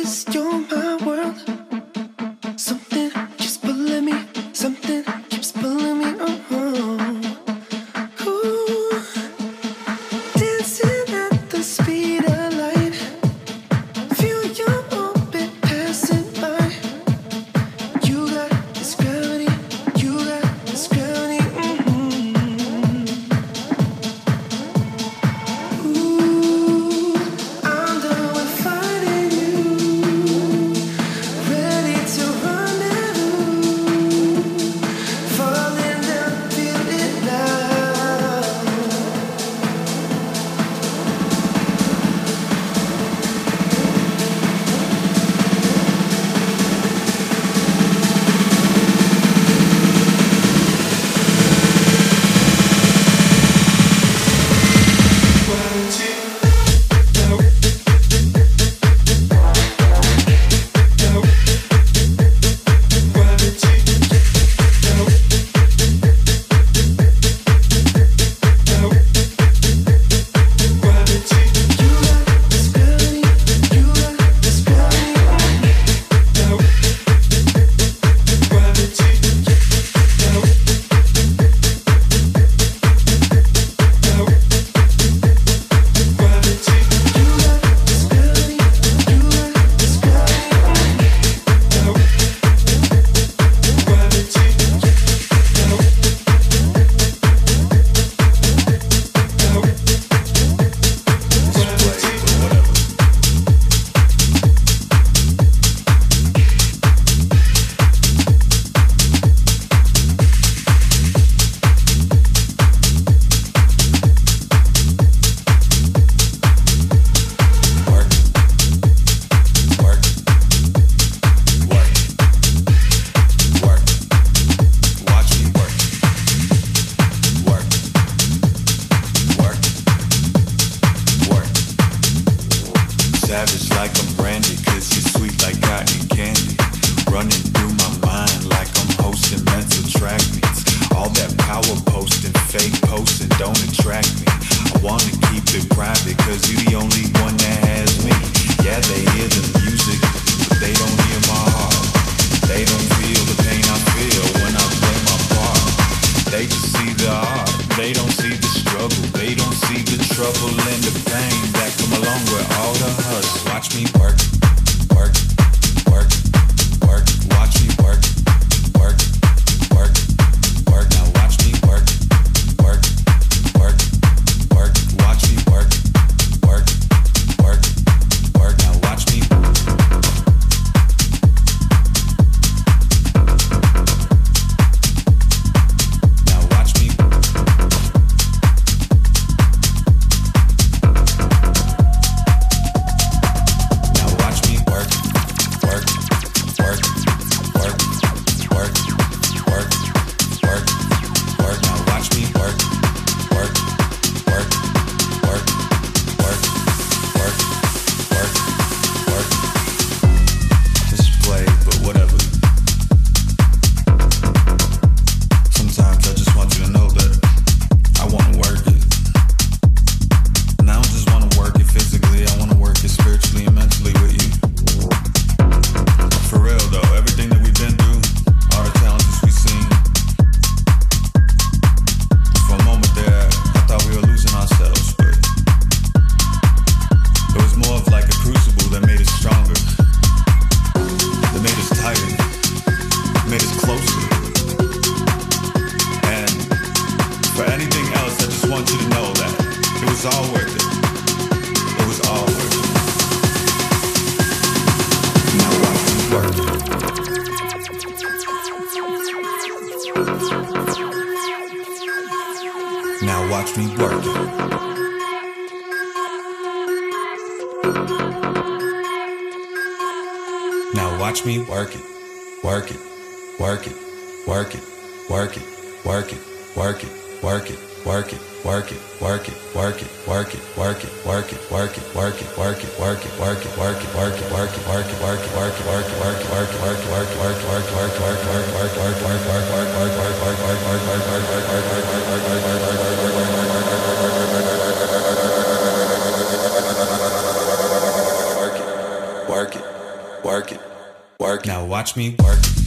is, you're my world. wanna keep it private, cause you the only one that has me. Yeah, they hear the music, but they don't hear my heart. They don't feel the pain I feel when I play my part. They just see the art, they don't see the struggle, they don't see the trouble and the pain that come along with all the hustle. Watch me work. Work it, work it, work it. Now watch me work it.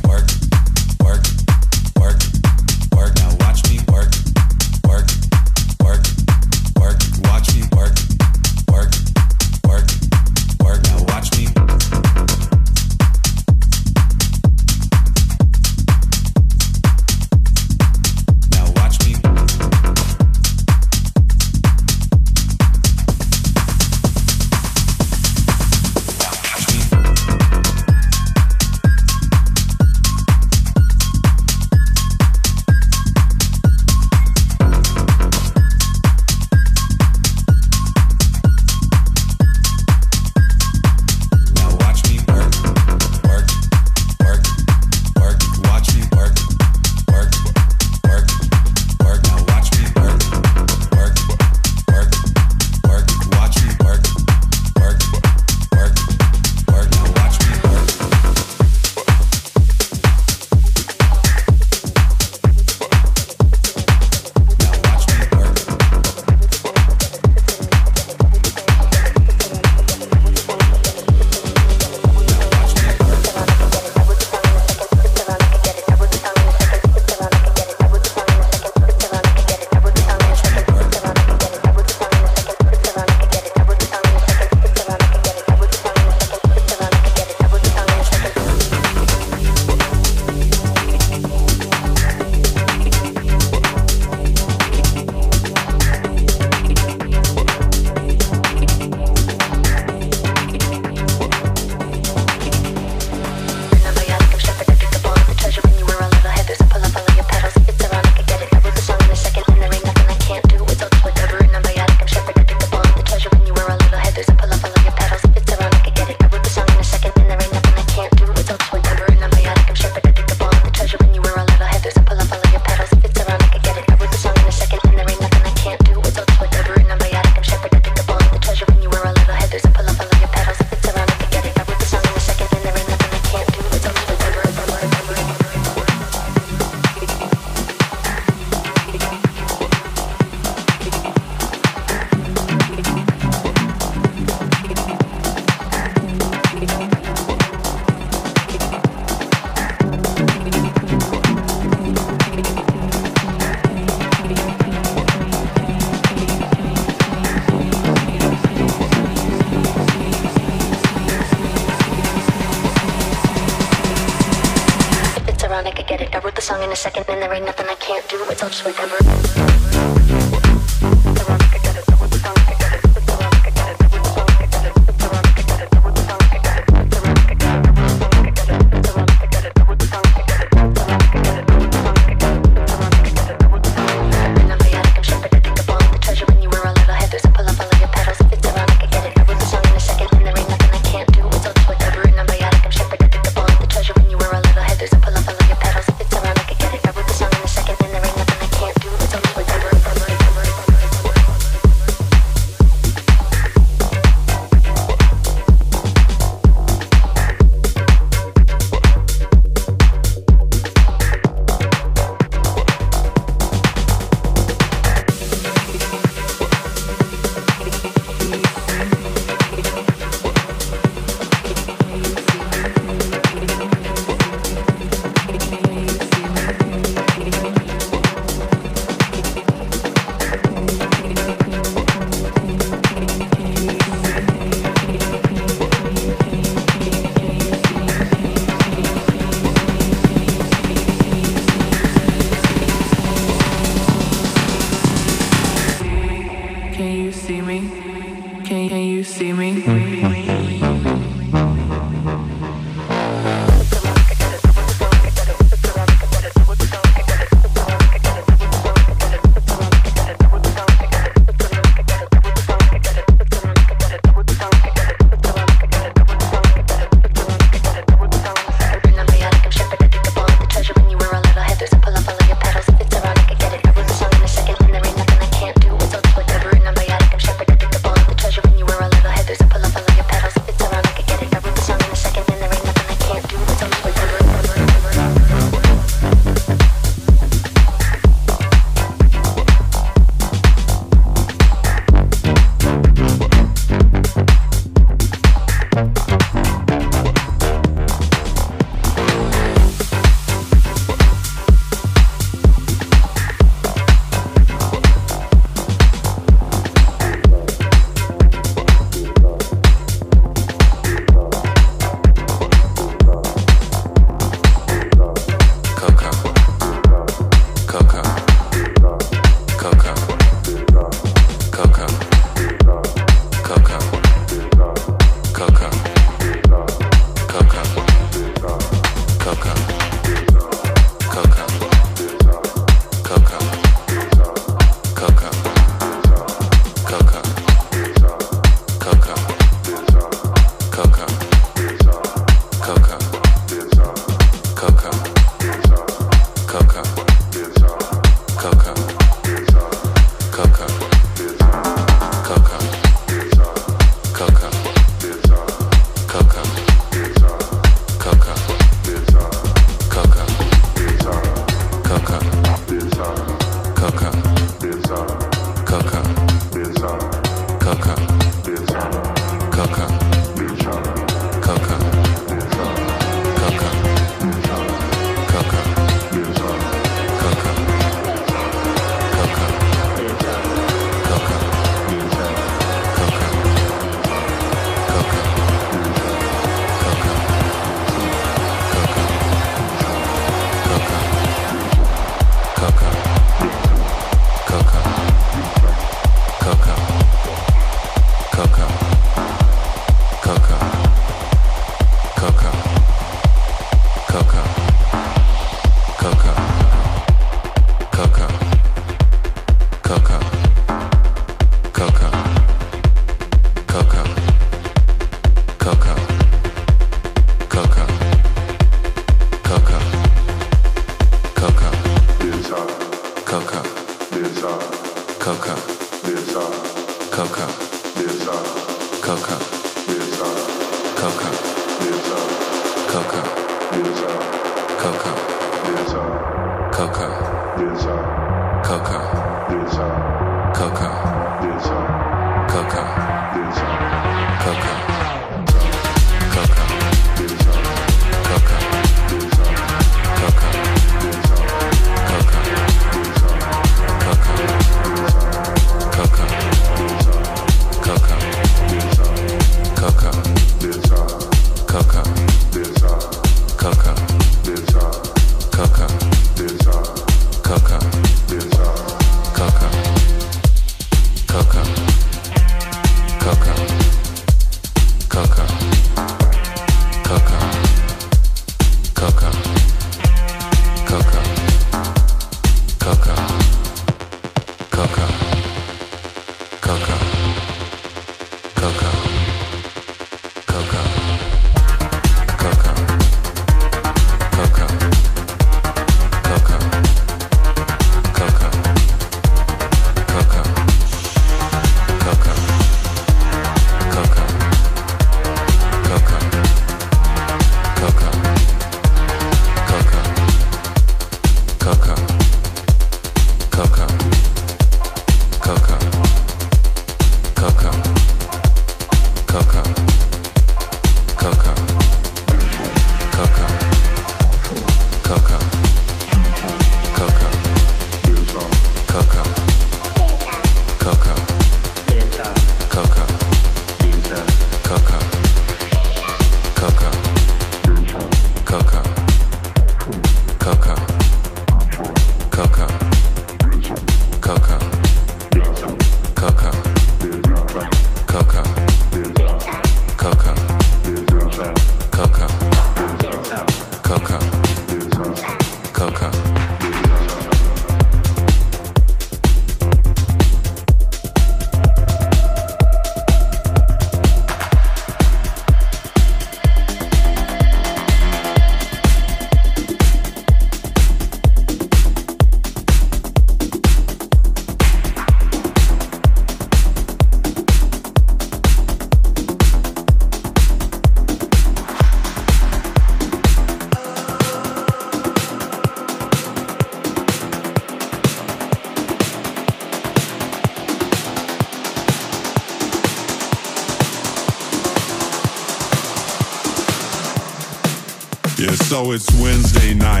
It's Wednesday night,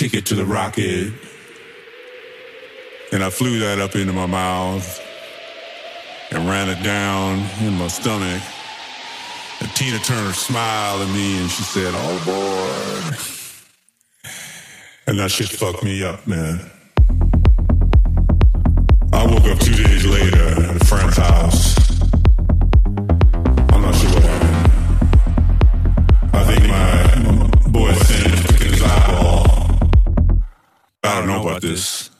ticket to the rocket. And I flew that up into my mouth and ran it down in my stomach. And Tina Turner smiled at me and she said, Oh boy. And that shit fucked me up, man. I woke up two days later at a friend's house. I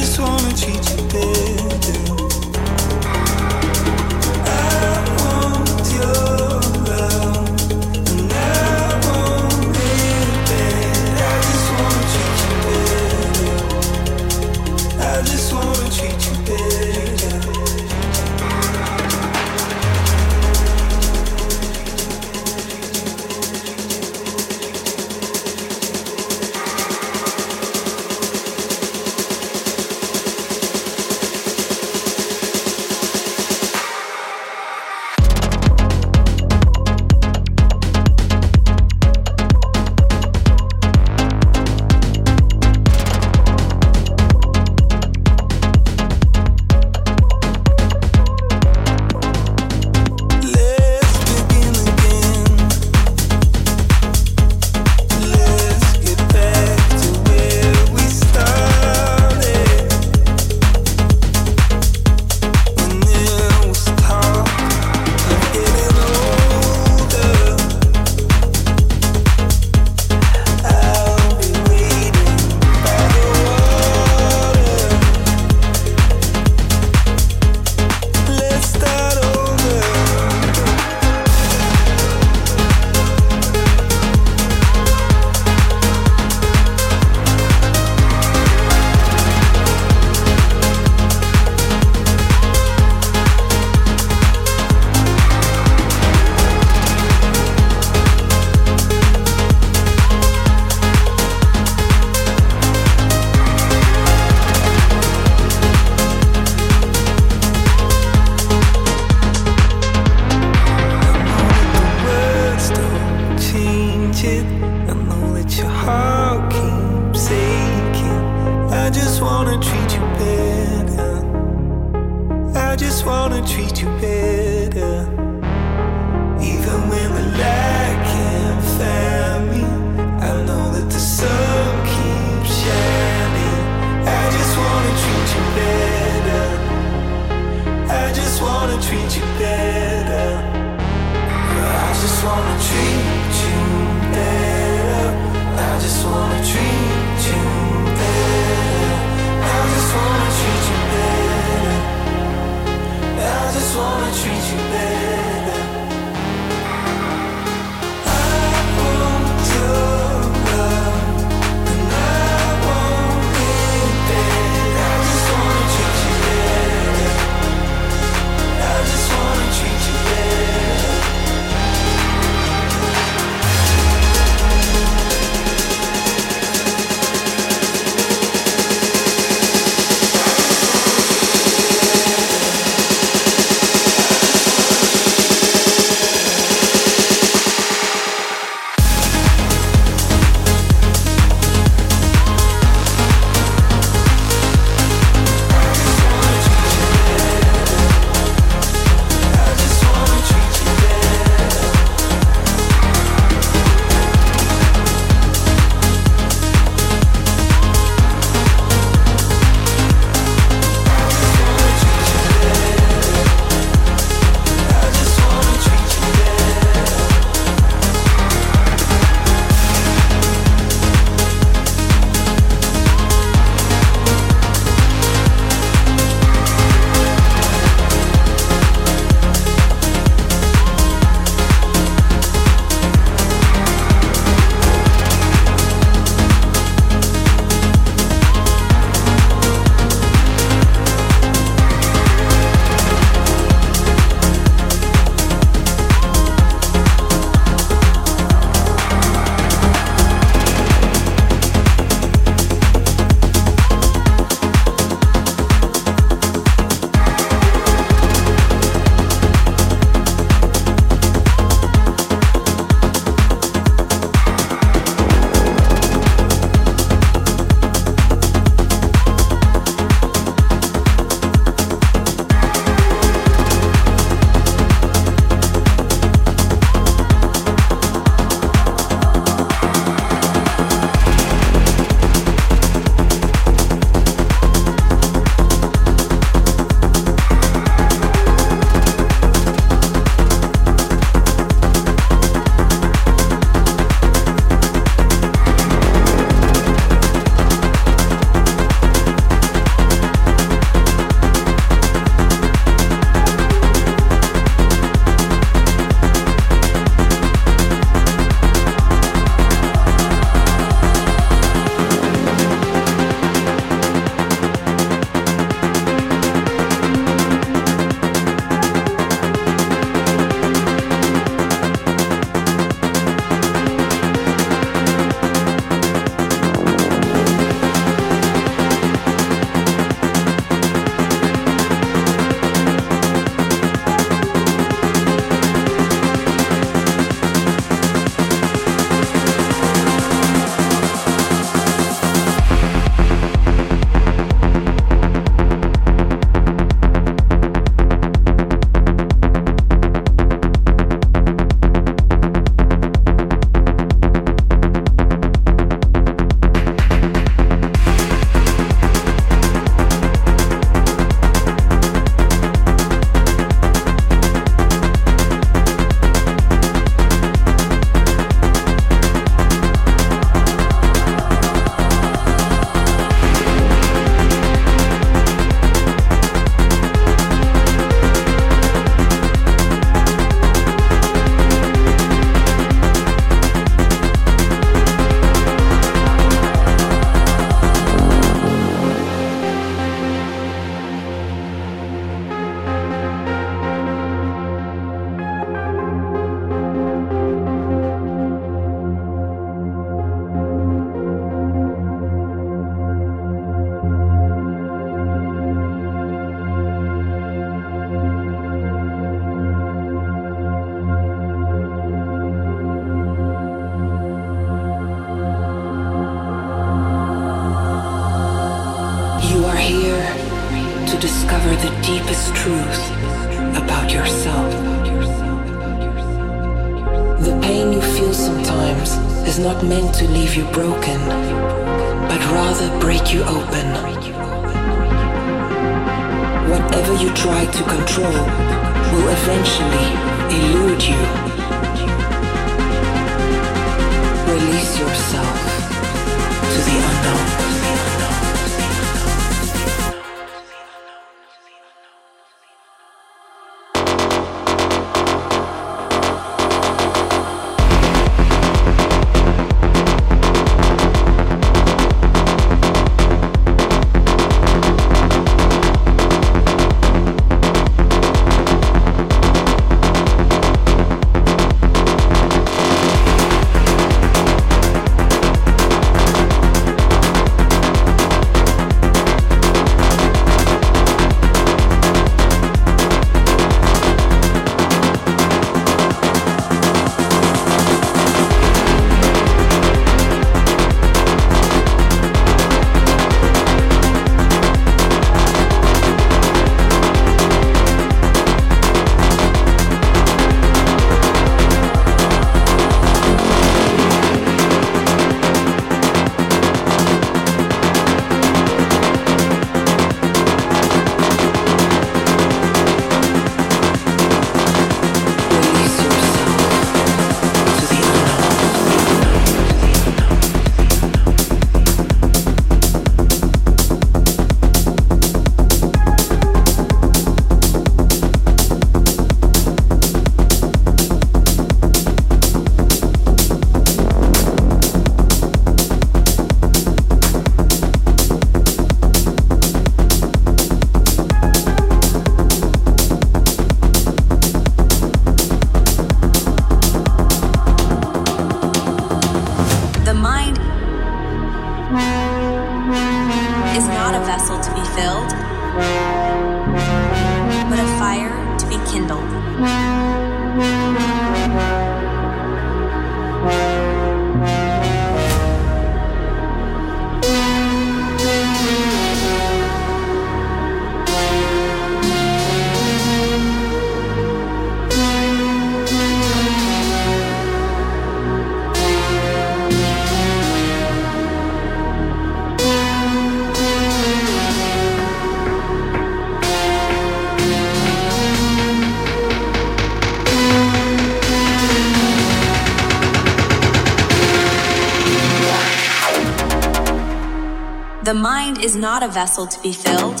not a vessel to be filled,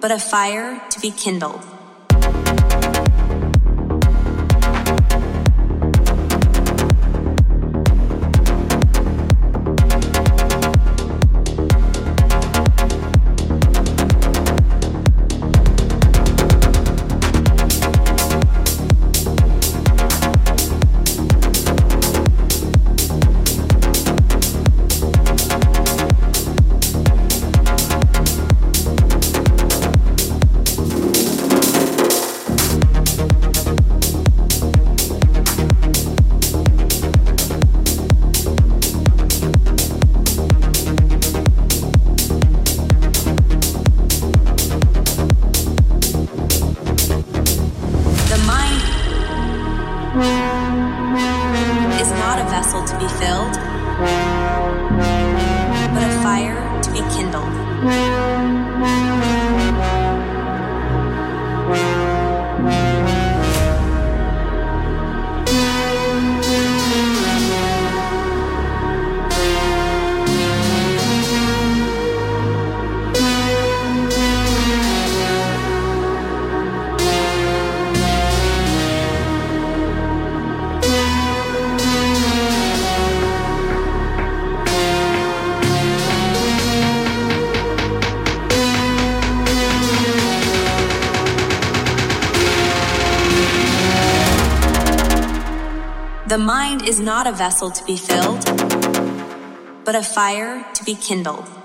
but a fire to be kindled. is not a vessel to be filled, but a fire to be kindled.